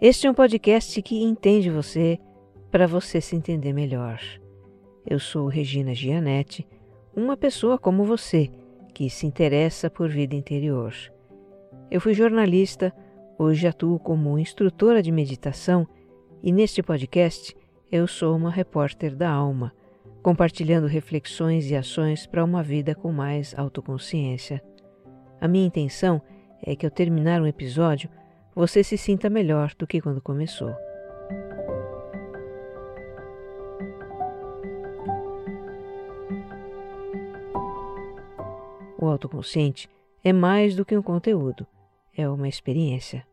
Este é um podcast que entende você para você se entender melhor. Eu sou Regina Gianetti, uma pessoa como você que se interessa por vida interior. Eu fui jornalista, hoje atuo como instrutora de meditação e neste podcast eu sou uma repórter da alma, compartilhando reflexões e ações para uma vida com mais autoconsciência. A minha intenção é que ao terminar um episódio você se sinta melhor do que quando começou. O autoconsciente é mais do que um conteúdo, é uma experiência.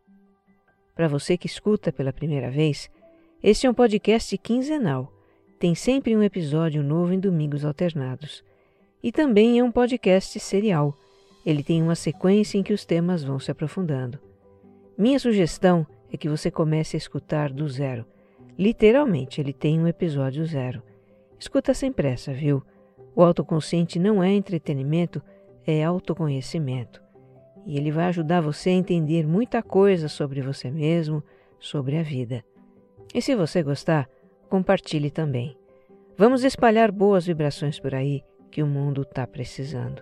Para você que escuta pela primeira vez, este é um podcast quinzenal. Tem sempre um episódio novo em domingos alternados. E também é um podcast serial ele tem uma sequência em que os temas vão se aprofundando. Minha sugestão é que você comece a escutar do zero. Literalmente, ele tem um episódio zero. Escuta sem pressa, viu? O autoconsciente não é entretenimento, é autoconhecimento. E ele vai ajudar você a entender muita coisa sobre você mesmo, sobre a vida. E se você gostar, compartilhe também. Vamos espalhar boas vibrações por aí que o mundo está precisando.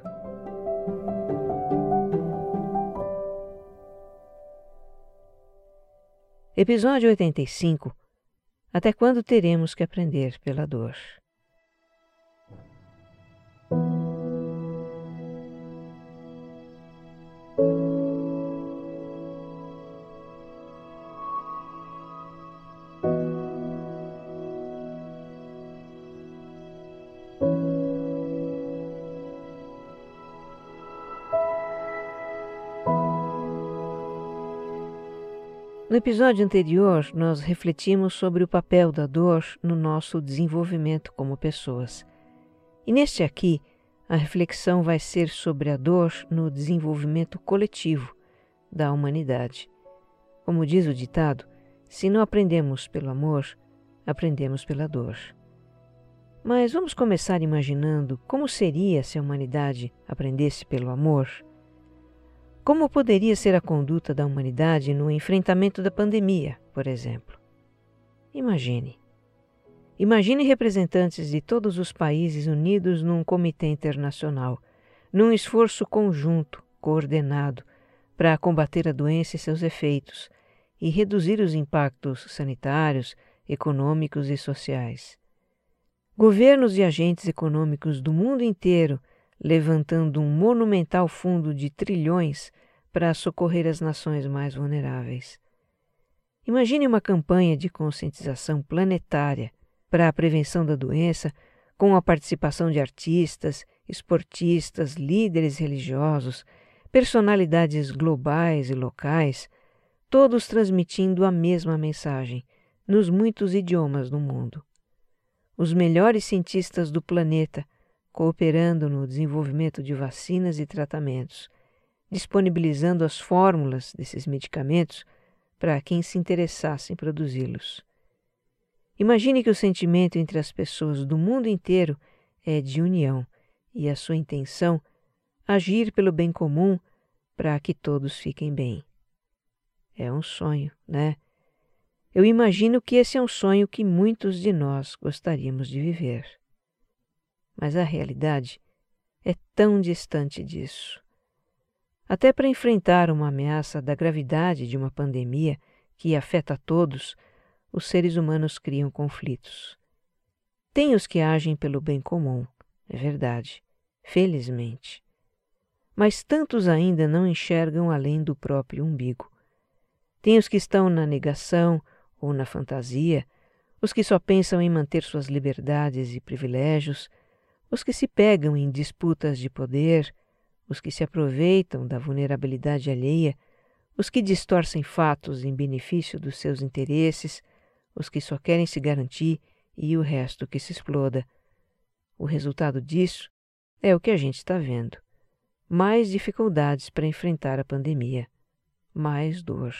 Episódio 85 Até quando teremos que aprender pela dor? Episódio anterior, nós refletimos sobre o papel da dor no nosso desenvolvimento como pessoas. E neste aqui, a reflexão vai ser sobre a dor no desenvolvimento coletivo da humanidade. Como diz o ditado, se não aprendemos pelo amor, aprendemos pela dor. Mas vamos começar imaginando como seria se a humanidade aprendesse pelo amor? Como poderia ser a conduta da humanidade no enfrentamento da pandemia, por exemplo? Imagine. Imagine representantes de todos os países unidos num comitê internacional, num esforço conjunto, coordenado, para combater a doença e seus efeitos e reduzir os impactos sanitários, econômicos e sociais. Governos e agentes econômicos do mundo inteiro levantando um monumental fundo de trilhões para socorrer as nações mais vulneráveis. Imagine uma campanha de conscientização planetária para a prevenção da doença com a participação de artistas, esportistas, líderes religiosos, personalidades globais e locais, todos transmitindo a mesma mensagem nos muitos idiomas do mundo. Os melhores cientistas do planeta cooperando no desenvolvimento de vacinas e tratamentos, disponibilizando as fórmulas desses medicamentos para quem se interessasse em produzi-los. Imagine que o sentimento entre as pessoas do mundo inteiro é de união e a sua intenção agir pelo bem comum para que todos fiquem bem. É um sonho, né? Eu imagino que esse é um sonho que muitos de nós gostaríamos de viver mas a realidade é tão distante disso. Até para enfrentar uma ameaça da gravidade de uma pandemia que afeta a todos, os seres humanos criam conflitos. Tem os que agem pelo bem comum, é verdade, felizmente. Mas tantos ainda não enxergam além do próprio umbigo. Tem os que estão na negação ou na fantasia, os que só pensam em manter suas liberdades e privilégios, os que se pegam em disputas de poder, os que se aproveitam da vulnerabilidade alheia, os que distorcem fatos em benefício dos seus interesses, os que só querem se garantir e o resto que se exploda. O resultado disso é o que a gente está vendo: mais dificuldades para enfrentar a pandemia, mais dor.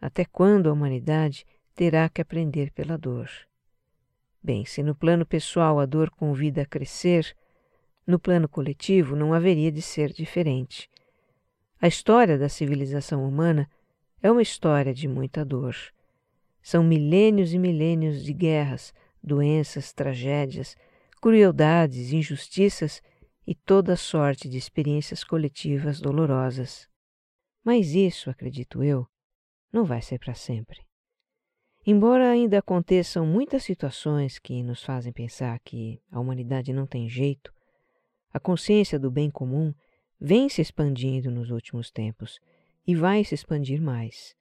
Até quando a humanidade terá que aprender pela dor? Bem, se no plano pessoal a dor convida a crescer, no plano coletivo não haveria de ser diferente. A história da civilização humana é uma história de muita dor. São milênios e milênios de guerras, doenças, tragédias, crueldades, injustiças e toda sorte de experiências coletivas dolorosas. Mas isso, acredito eu, não vai ser para sempre. Embora ainda aconteçam muitas situações que nos fazem pensar que a humanidade não tem jeito, a consciência do bem comum vem se expandindo nos últimos tempos e vai se expandir mais.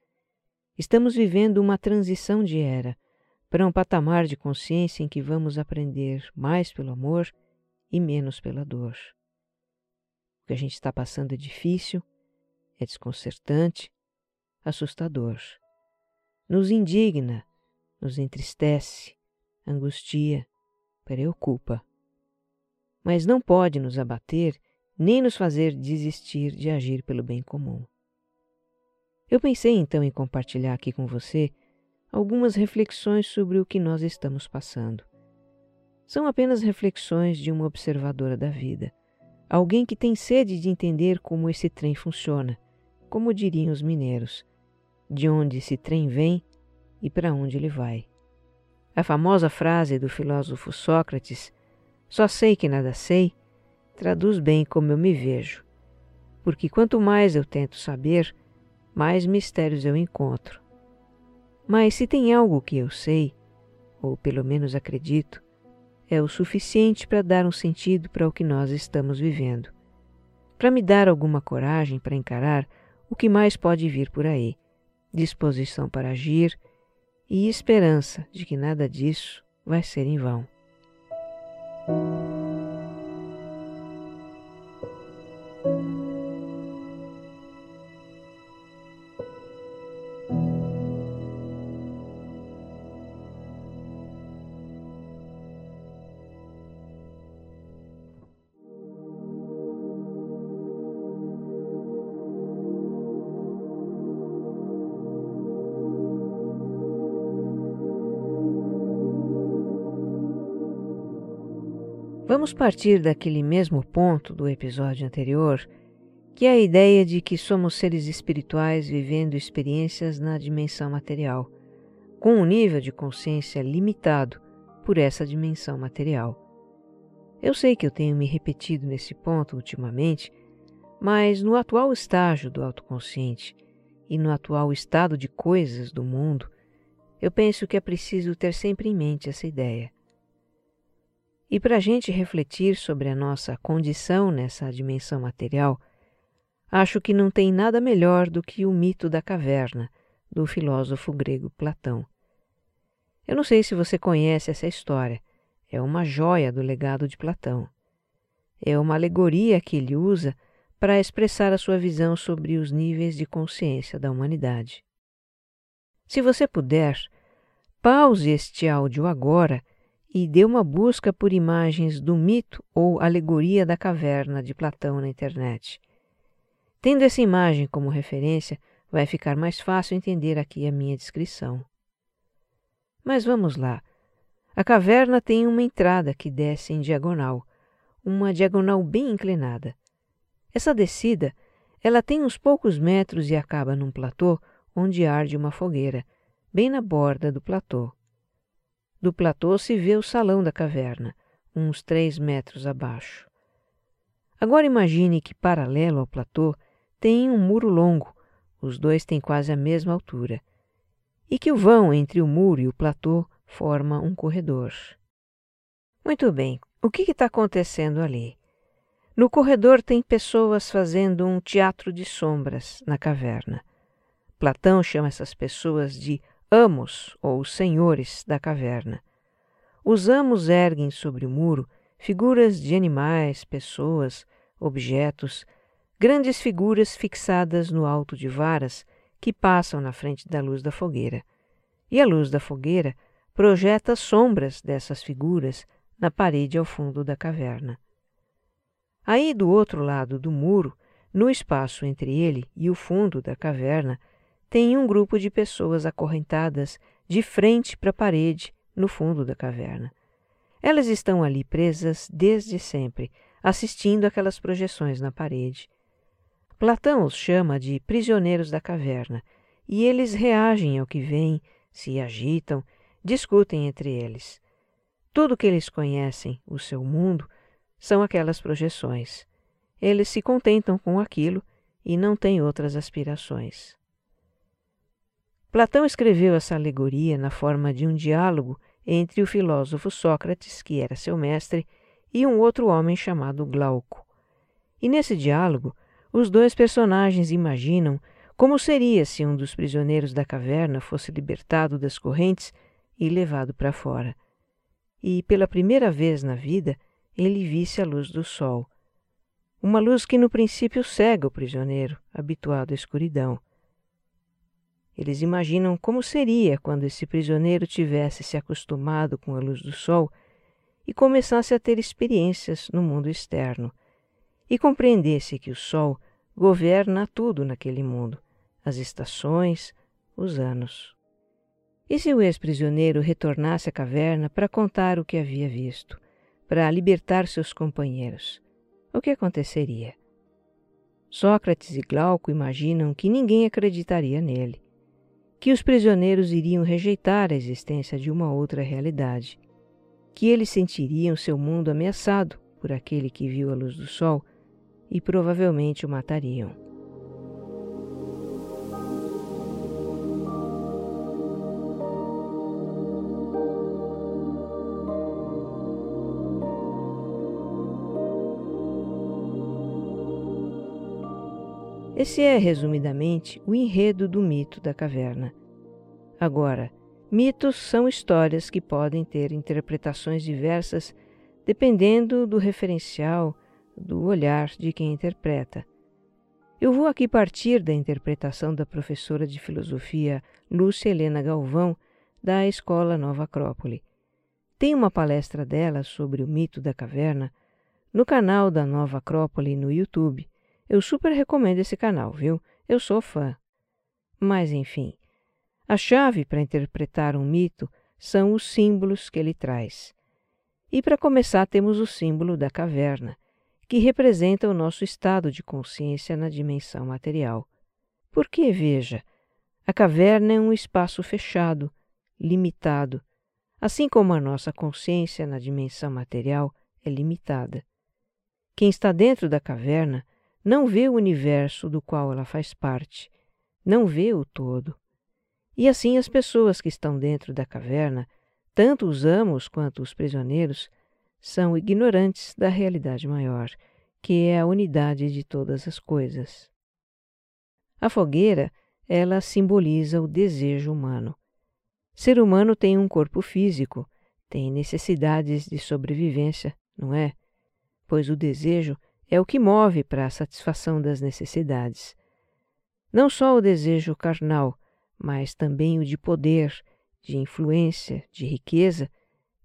Estamos vivendo uma transição de era para um patamar de consciência em que vamos aprender mais pelo amor e menos pela dor. O que a gente está passando é difícil, é desconcertante, assustador. Nos indigna, nos entristece, angustia, preocupa. Mas não pode nos abater nem nos fazer desistir de agir pelo bem comum. Eu pensei então em compartilhar aqui com você algumas reflexões sobre o que nós estamos passando. São apenas reflexões de uma observadora da vida, alguém que tem sede de entender como esse trem funciona, como diriam os mineiros, de onde esse trem vem e para onde ele vai. A famosa frase do filósofo Sócrates, só sei que nada sei, traduz bem como eu me vejo, porque quanto mais eu tento saber, mais mistérios eu encontro. Mas se tem algo que eu sei, ou pelo menos acredito, é o suficiente para dar um sentido para o que nós estamos vivendo, para me dar alguma coragem para encarar o que mais pode vir por aí disposição para agir e esperança de que nada disso vai ser em vão. Vamos partir daquele mesmo ponto do episódio anterior, que é a ideia de que somos seres espirituais vivendo experiências na dimensão material, com um nível de consciência limitado por essa dimensão material. Eu sei que eu tenho me repetido nesse ponto ultimamente, mas no atual estágio do autoconsciente e no atual estado de coisas do mundo, eu penso que é preciso ter sempre em mente essa ideia. E para a gente refletir sobre a nossa condição nessa dimensão material, acho que não tem nada melhor do que o mito da caverna, do filósofo grego Platão. Eu não sei se você conhece essa história, é uma joia do legado de Platão. É uma alegoria que ele usa para expressar a sua visão sobre os níveis de consciência da humanidade. Se você puder, pause este áudio agora e dê uma busca por imagens do mito ou alegoria da caverna de Platão na internet. Tendo essa imagem como referência, vai ficar mais fácil entender aqui a minha descrição. Mas vamos lá. A caverna tem uma entrada que desce em diagonal, uma diagonal bem inclinada. Essa descida, ela tem uns poucos metros e acaba num platô onde arde uma fogueira, bem na borda do platô. Do platô se vê o salão da caverna, uns três metros abaixo. Agora imagine que, paralelo ao platô, tem um muro longo, os dois têm quase a mesma altura, e que o vão entre o muro e o platô forma um corredor. Muito bem, o que está acontecendo ali? No corredor tem pessoas fazendo um teatro de sombras na caverna. Platão chama essas pessoas de amos ou senhores da caverna. Os amos erguem sobre o muro figuras de animais, pessoas, objetos, grandes figuras fixadas no alto de varas que passam na frente da luz da fogueira. E a luz da fogueira projeta sombras dessas figuras na parede ao fundo da caverna. Aí, do outro lado do muro, no espaço entre ele e o fundo da caverna, tem um grupo de pessoas acorrentadas de frente para a parede no fundo da caverna. Elas estão ali presas desde sempre, assistindo aquelas projeções na parede. Platão os chama de prisioneiros da caverna, e eles reagem ao que vem, se agitam, discutem entre eles. Tudo que eles conhecem, o seu mundo, são aquelas projeções. Eles se contentam com aquilo e não têm outras aspirações. Platão escreveu essa alegoria na forma de um diálogo entre o filósofo Sócrates, que era seu mestre, e um outro homem chamado Glauco. E nesse diálogo, os dois personagens imaginam como seria se um dos prisioneiros da caverna fosse libertado das correntes e levado para fora. E pela primeira vez na vida, ele visse a luz do sol. Uma luz que no princípio cega o prisioneiro, habituado à escuridão. Eles imaginam como seria quando esse prisioneiro tivesse se acostumado com a luz do sol e começasse a ter experiências no mundo externo, e compreendesse que o sol governa tudo naquele mundo, as estações, os anos. E se o ex-prisioneiro retornasse à caverna para contar o que havia visto, para libertar seus companheiros, o que aconteceria? Sócrates e Glauco imaginam que ninguém acreditaria nele que os prisioneiros iriam rejeitar a existência de uma outra realidade, que eles sentiriam seu mundo ameaçado por aquele que viu a luz do sol e provavelmente o matariam. Esse é, resumidamente, o enredo do mito da caverna. Agora, mitos são histórias que podem ter interpretações diversas dependendo do referencial, do olhar de quem interpreta. Eu vou aqui partir da interpretação da professora de filosofia Lúcia Helena Galvão, da Escola Nova Acrópole. Tem uma palestra dela sobre o mito da caverna no canal da Nova Acrópole no YouTube eu super recomendo esse canal, viu? Eu sou fã. Mas, enfim, a chave para interpretar um mito são os símbolos que ele traz. E para começar, temos o símbolo da caverna, que representa o nosso estado de consciência na dimensão material. Porque, veja, a caverna é um espaço fechado, limitado, assim como a nossa consciência na dimensão material é limitada. Quem está dentro da caverna não vê o universo do qual ela faz parte, não vê o todo. E assim as pessoas que estão dentro da caverna, tanto os amos quanto os prisioneiros, são ignorantes da realidade maior, que é a unidade de todas as coisas. A fogueira, ela simboliza o desejo humano. Ser humano tem um corpo físico, tem necessidades de sobrevivência, não é? Pois o desejo é o que move para a satisfação das necessidades. Não só o desejo carnal, mas também o de poder, de influência, de riqueza,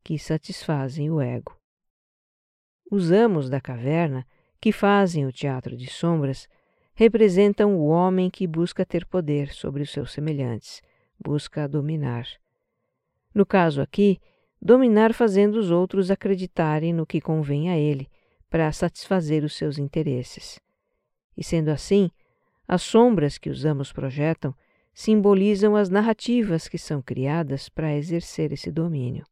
que satisfazem o ego. Os amos da caverna, que fazem o teatro de sombras, representam o homem que busca ter poder sobre os seus semelhantes, busca dominar. No caso aqui, dominar fazendo os outros acreditarem no que convém a ele, para satisfazer os seus interesses. E sendo assim, as sombras que os amos projetam simbolizam as narrativas que são criadas para exercer esse domínio.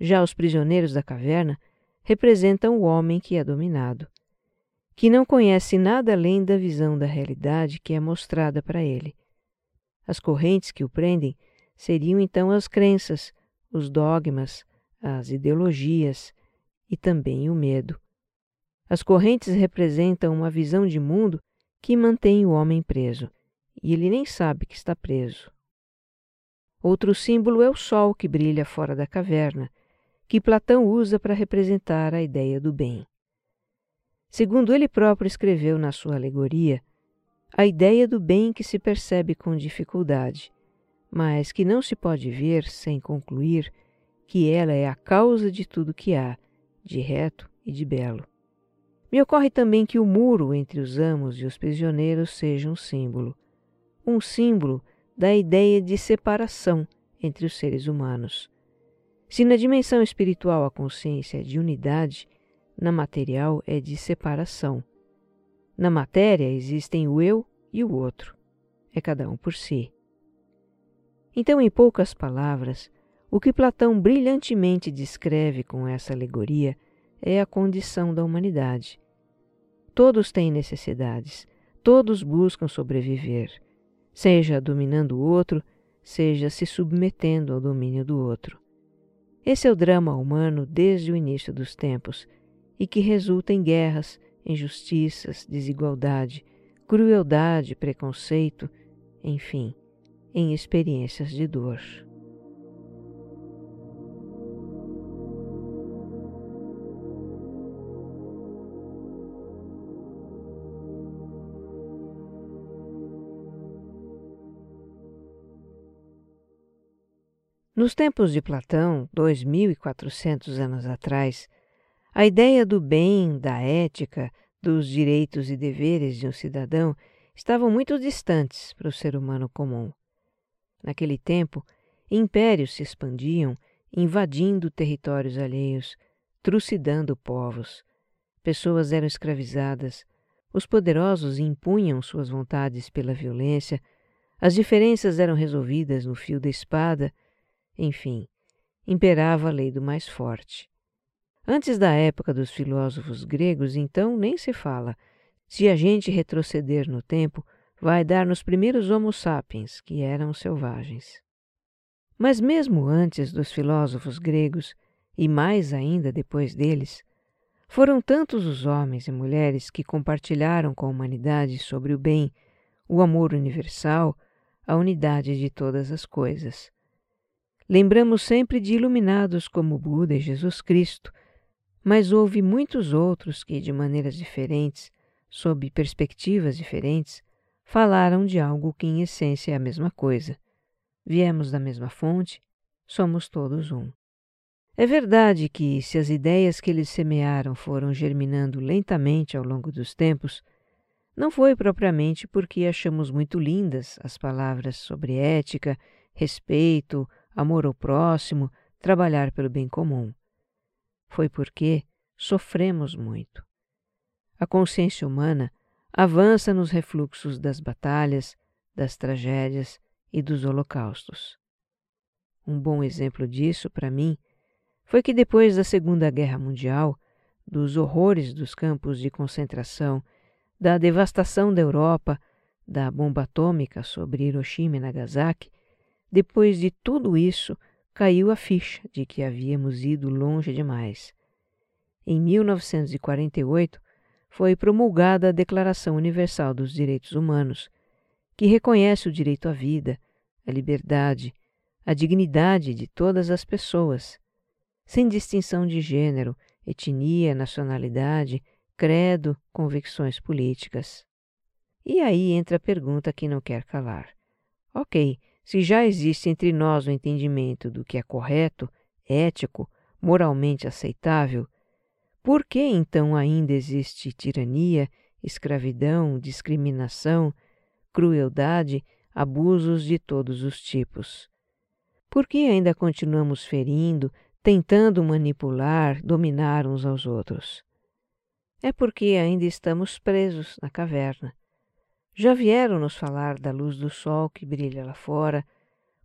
Já os prisioneiros da caverna representam o homem que é dominado, que não conhece nada além da visão da realidade que é mostrada para ele. As correntes que o prendem seriam então as crenças, os dogmas, as ideologias, e também o medo. As correntes representam uma visão de mundo que mantém o homem preso, e ele nem sabe que está preso. Outro símbolo é o sol que brilha fora da caverna, que Platão usa para representar a ideia do bem. Segundo ele próprio escreveu na sua alegoria, a ideia do bem que se percebe com dificuldade, mas que não se pode ver sem concluir que ela é a causa de tudo que há, de reto e de belo. Me ocorre também que o muro entre os amos e os prisioneiros seja um símbolo, um símbolo da ideia de separação entre os seres humanos. Se na dimensão espiritual a consciência é de unidade, na material é de separação. Na matéria existem o eu e o outro. É cada um por si. Então, em poucas palavras, o que Platão brilhantemente descreve com essa alegoria é a condição da humanidade. Todos têm necessidades, todos buscam sobreviver, seja dominando o outro, seja se submetendo ao domínio do outro. Esse é o drama humano desde o início dos tempos e que resulta em guerras, injustiças, desigualdade, crueldade, preconceito, enfim, em experiências de dor. Nos tempos de Platão, 2400 anos atrás, a ideia do bem, da ética, dos direitos e deveres de um cidadão estavam muito distantes para o ser humano comum. Naquele tempo, impérios se expandiam, invadindo territórios alheios, trucidando povos. Pessoas eram escravizadas, os poderosos impunham suas vontades pela violência, as diferenças eram resolvidas no fio da espada enfim, imperava a lei do mais forte. Antes da época dos filósofos gregos, então, nem se fala. Se a gente retroceder no tempo, vai dar nos primeiros Homo sapiens, que eram selvagens. Mas mesmo antes dos filósofos gregos, e mais ainda depois deles, foram tantos os homens e mulheres que compartilharam com a humanidade sobre o bem, o amor universal, a unidade de todas as coisas. Lembramos sempre de iluminados como Buda e Jesus Cristo, mas houve muitos outros que, de maneiras diferentes, sob perspectivas diferentes, falaram de algo que em essência é a mesma coisa. Viemos da mesma fonte, somos todos um. É verdade que, se as ideias que eles semearam foram germinando lentamente ao longo dos tempos, não foi propriamente porque achamos muito lindas as palavras sobre ética, respeito, amor ao próximo, trabalhar pelo bem comum. Foi porque sofremos muito. A consciência humana avança nos refluxos das batalhas, das tragédias e dos holocaustos. Um bom exemplo disso, para mim, foi que depois da Segunda Guerra Mundial, dos horrores dos campos de concentração, da devastação da Europa, da bomba atômica sobre Hiroshima e Nagasaki, depois de tudo isso, caiu a ficha de que havíamos ido longe demais. Em 1948, foi promulgada a Declaração Universal dos Direitos Humanos, que reconhece o direito à vida, à liberdade, à dignidade de todas as pessoas, sem distinção de gênero, etnia, nacionalidade, credo, convicções políticas. E aí entra a pergunta que não quer calar. Ok, se já existe entre nós o entendimento do que é correto, ético, moralmente aceitável, por que então ainda existe tirania, escravidão, discriminação, crueldade, abusos de todos os tipos? Por que ainda continuamos ferindo, tentando manipular, dominar uns aos outros? É porque ainda estamos presos na caverna já vieram nos falar da luz do sol que brilha lá fora.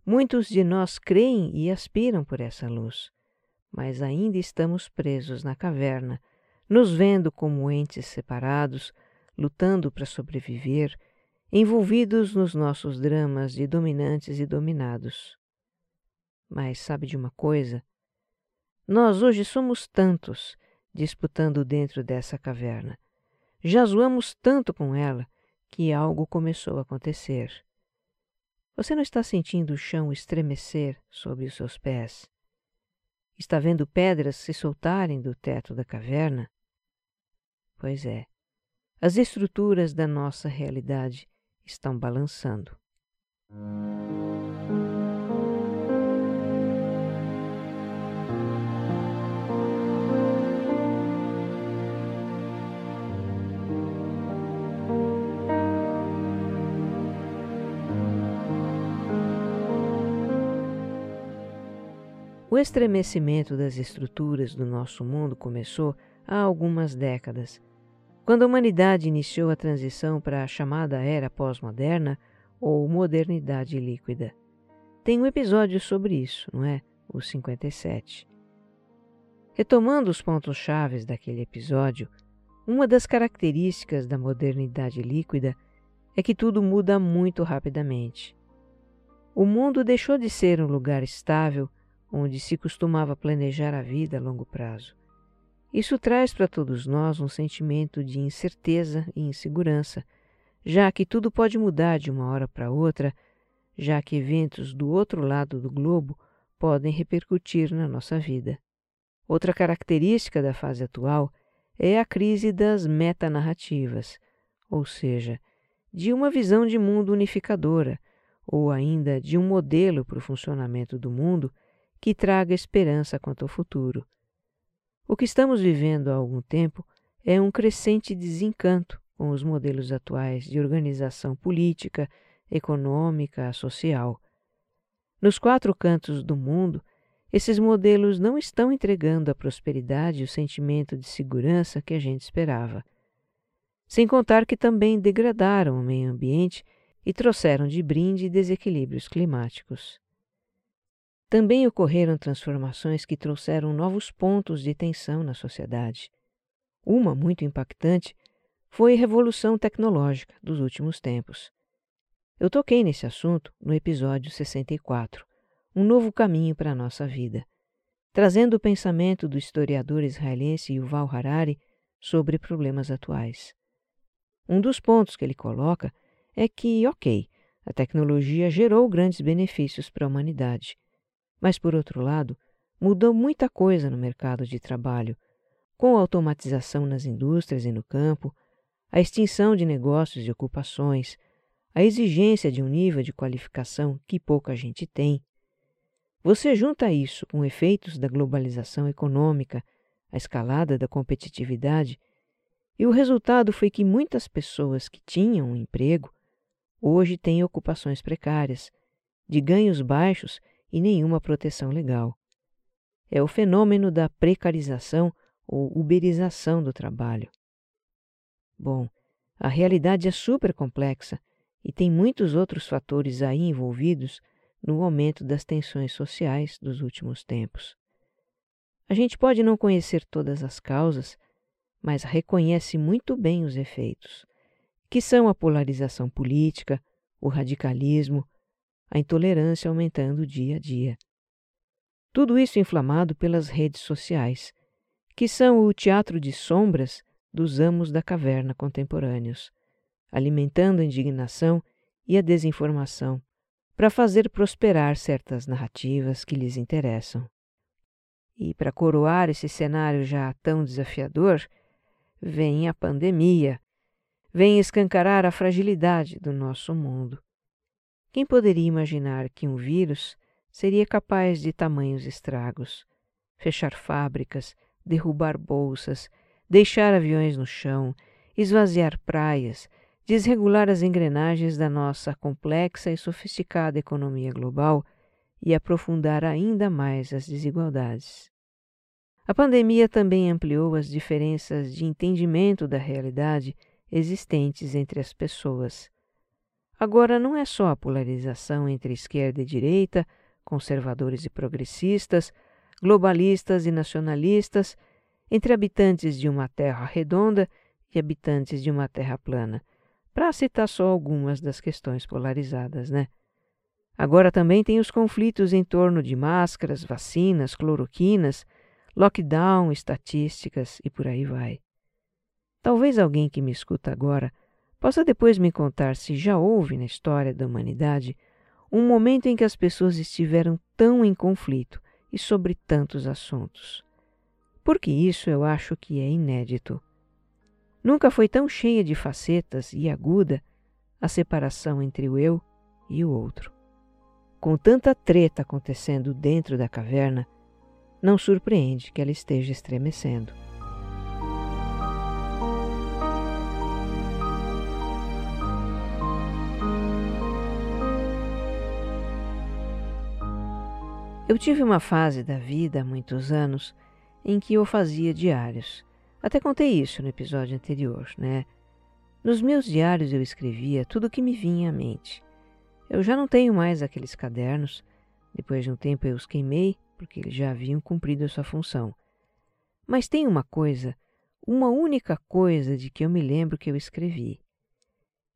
Muitos de nós creem e aspiram por essa luz, mas ainda estamos presos na caverna, nos vendo como entes separados, lutando para sobreviver, envolvidos nos nossos dramas de dominantes e dominados. Mas sabe de uma coisa? Nós hoje somos tantos disputando dentro dessa caverna. Já zoamos tanto com ela que algo começou a acontecer. Você não está sentindo o chão estremecer sob os seus pés? Está vendo pedras se soltarem do teto da caverna? Pois é, as estruturas da nossa realidade estão balançando. O estremecimento das estruturas do nosso mundo começou há algumas décadas, quando a humanidade iniciou a transição para a chamada era pós-moderna ou modernidade líquida. Tem um episódio sobre isso, não é? O 57. Retomando os pontos chaves daquele episódio, uma das características da modernidade líquida é que tudo muda muito rapidamente. O mundo deixou de ser um lugar estável onde se costumava planejar a vida a longo prazo. Isso traz para todos nós um sentimento de incerteza e insegurança, já que tudo pode mudar de uma hora para outra, já que eventos do outro lado do globo podem repercutir na nossa vida. Outra característica da fase atual é a crise das metanarrativas, ou seja, de uma visão de mundo unificadora, ou ainda de um modelo para o funcionamento do mundo que traga esperança quanto ao futuro. O que estamos vivendo há algum tempo é um crescente desencanto com os modelos atuais de organização política, econômica, social. Nos quatro cantos do mundo, esses modelos não estão entregando a prosperidade e o sentimento de segurança que a gente esperava. Sem contar que também degradaram o meio ambiente e trouxeram de brinde desequilíbrios climáticos. Também ocorreram transformações que trouxeram novos pontos de tensão na sociedade. Uma muito impactante foi a revolução tecnológica dos últimos tempos. Eu toquei nesse assunto no episódio 64, Um Novo Caminho para a Nossa Vida, trazendo o pensamento do historiador israelense Yuval Harari sobre problemas atuais. Um dos pontos que ele coloca é que, ok, a tecnologia gerou grandes benefícios para a humanidade, mas, por outro lado, mudou muita coisa no mercado de trabalho, com a automatização nas indústrias e no campo, a extinção de negócios e ocupações, a exigência de um nível de qualificação que pouca gente tem. Você junta isso com efeitos da globalização econômica, a escalada da competitividade, e o resultado foi que muitas pessoas que tinham um emprego hoje têm ocupações precárias, de ganhos baixos e nenhuma proteção legal. É o fenômeno da precarização ou uberização do trabalho. Bom, a realidade é super complexa e tem muitos outros fatores aí envolvidos no aumento das tensões sociais dos últimos tempos. A gente pode não conhecer todas as causas, mas reconhece muito bem os efeitos, que são a polarização política, o radicalismo, a intolerância aumentando dia a dia. Tudo isso inflamado pelas redes sociais, que são o teatro de sombras dos amos da caverna contemporâneos, alimentando a indignação e a desinformação para fazer prosperar certas narrativas que lhes interessam. E para coroar esse cenário já tão desafiador, vem a pandemia, vem escancarar a fragilidade do nosso mundo. Quem poderia imaginar que um vírus seria capaz de tamanhos estragos? Fechar fábricas, derrubar bolsas, deixar aviões no chão, esvaziar praias, desregular as engrenagens da nossa complexa e sofisticada economia global e aprofundar ainda mais as desigualdades. A pandemia também ampliou as diferenças de entendimento da realidade existentes entre as pessoas. Agora não é só a polarização entre esquerda e direita, conservadores e progressistas, globalistas e nacionalistas, entre habitantes de uma terra redonda e habitantes de uma terra plana, para citar só algumas das questões polarizadas, né? Agora também tem os conflitos em torno de máscaras, vacinas, cloroquinas, lockdown, estatísticas e por aí vai. Talvez alguém que me escuta agora Possa depois me contar se já houve na história da humanidade um momento em que as pessoas estiveram tão em conflito e sobre tantos assuntos. Porque isso eu acho que é inédito. Nunca foi tão cheia de facetas e aguda a separação entre o eu e o outro. Com tanta treta acontecendo dentro da caverna, não surpreende que ela esteja estremecendo. Eu tive uma fase da vida há muitos anos em que eu fazia diários. Até contei isso no episódio anterior, né? Nos meus diários eu escrevia tudo o que me vinha à mente. Eu já não tenho mais aqueles cadernos. Depois de um tempo eu os queimei, porque eles já haviam cumprido a sua função. Mas tem uma coisa, uma única coisa de que eu me lembro que eu escrevi.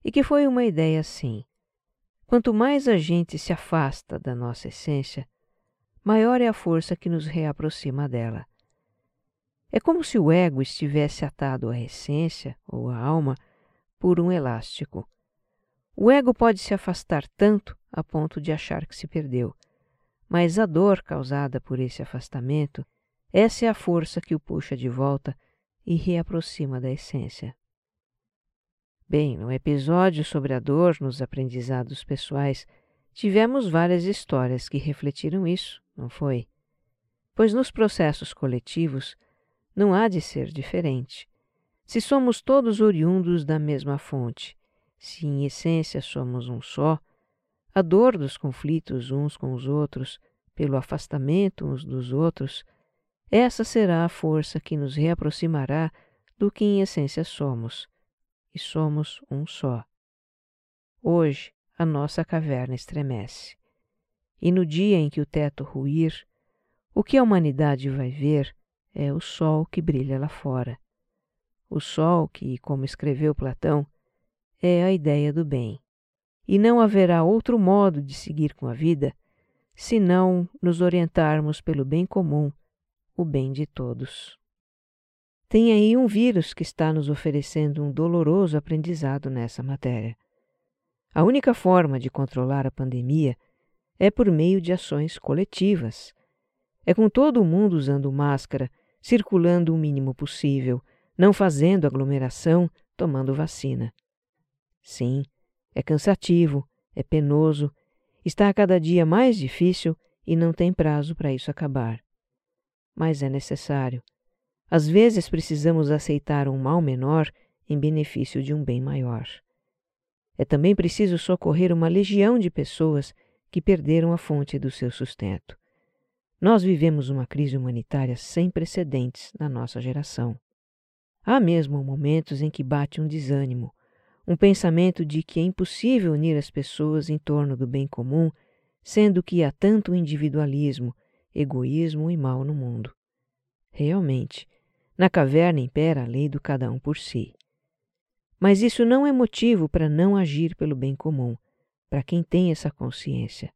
E que foi uma ideia assim: quanto mais a gente se afasta da nossa essência, maior é a força que nos reaproxima dela. É como se o ego estivesse atado à essência ou à alma por um elástico. O ego pode se afastar tanto a ponto de achar que se perdeu, mas a dor causada por esse afastamento, essa é a força que o puxa de volta e reaproxima da essência. Bem, no episódio sobre a dor nos aprendizados pessoais, tivemos várias histórias que refletiram isso não foi? Pois nos processos coletivos não há de ser diferente. Se somos todos oriundos da mesma fonte, se em essência somos um só, a dor dos conflitos uns com os outros, pelo afastamento uns dos outros, essa será a força que nos reaproximará do que em essência somos, e somos um só. Hoje a nossa caverna estremece. E no dia em que o teto ruir, o que a humanidade vai ver é o sol que brilha lá fora. O sol que, como escreveu Platão, é a ideia do bem. E não haverá outro modo de seguir com a vida senão nos orientarmos pelo bem comum, o bem de todos. Tem aí um vírus que está nos oferecendo um doloroso aprendizado nessa matéria. A única forma de controlar a pandemia é por meio de ações coletivas. É com todo mundo usando máscara, circulando o mínimo possível, não fazendo aglomeração, tomando vacina. Sim, é cansativo, é penoso, está a cada dia mais difícil e não tem prazo para isso acabar. Mas é necessário. Às vezes precisamos aceitar um mal menor em benefício de um bem maior. É também preciso socorrer uma legião de pessoas que perderam a fonte do seu sustento. Nós vivemos uma crise humanitária sem precedentes na nossa geração. Há mesmo momentos em que bate um desânimo, um pensamento de que é impossível unir as pessoas em torno do bem comum, sendo que há tanto individualismo, egoísmo e mal no mundo. Realmente, na caverna impera a lei do cada um por si. Mas isso não é motivo para não agir pelo bem comum, para quem tem essa consciência.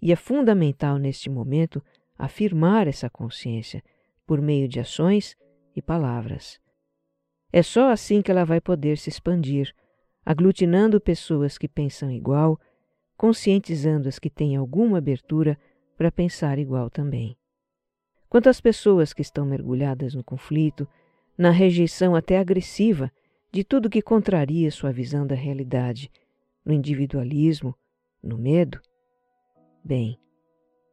E é fundamental neste momento afirmar essa consciência por meio de ações e palavras. É só assim que ela vai poder se expandir, aglutinando pessoas que pensam igual, conscientizando as que têm alguma abertura para pensar igual também. Quanto às pessoas que estão mergulhadas no conflito, na rejeição até agressiva de tudo que contraria sua visão da realidade, no individualismo, no medo? Bem,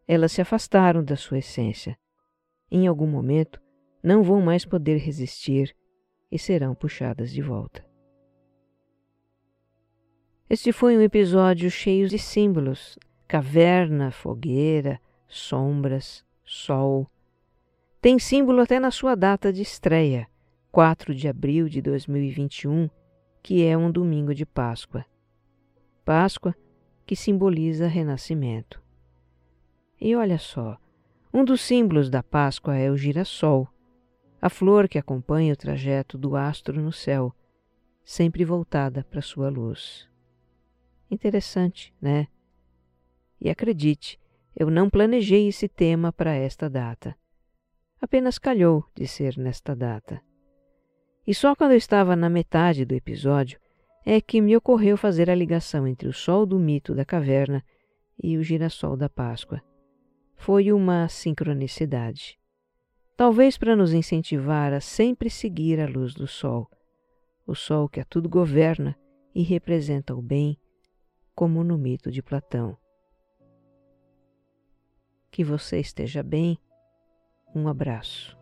elas se afastaram da sua essência. Em algum momento, não vão mais poder resistir e serão puxadas de volta. Este foi um episódio cheio de símbolos: caverna, fogueira, sombras, sol. Tem símbolo até na sua data de estreia, 4 de abril de 2021, que é um domingo de Páscoa. Páscoa, que simboliza renascimento. E olha só, um dos símbolos da Páscoa é o girassol, a flor que acompanha o trajeto do astro no céu, sempre voltada para sua luz. Interessante, né? E acredite, eu não planejei esse tema para esta data. Apenas calhou de ser nesta data. E só quando eu estava na metade do episódio é que me ocorreu fazer a ligação entre o sol do mito da caverna e o girassol da Páscoa. Foi uma sincronicidade. Talvez para nos incentivar a sempre seguir a luz do sol, o sol que a tudo governa e representa o bem, como no mito de Platão. Que você esteja bem. Um abraço.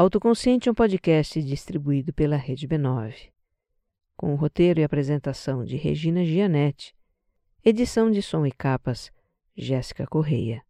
Autoconsciente é um podcast distribuído pela Rede B9, com o roteiro e apresentação de Regina Gianetti, edição de som e capas Jéssica Correia.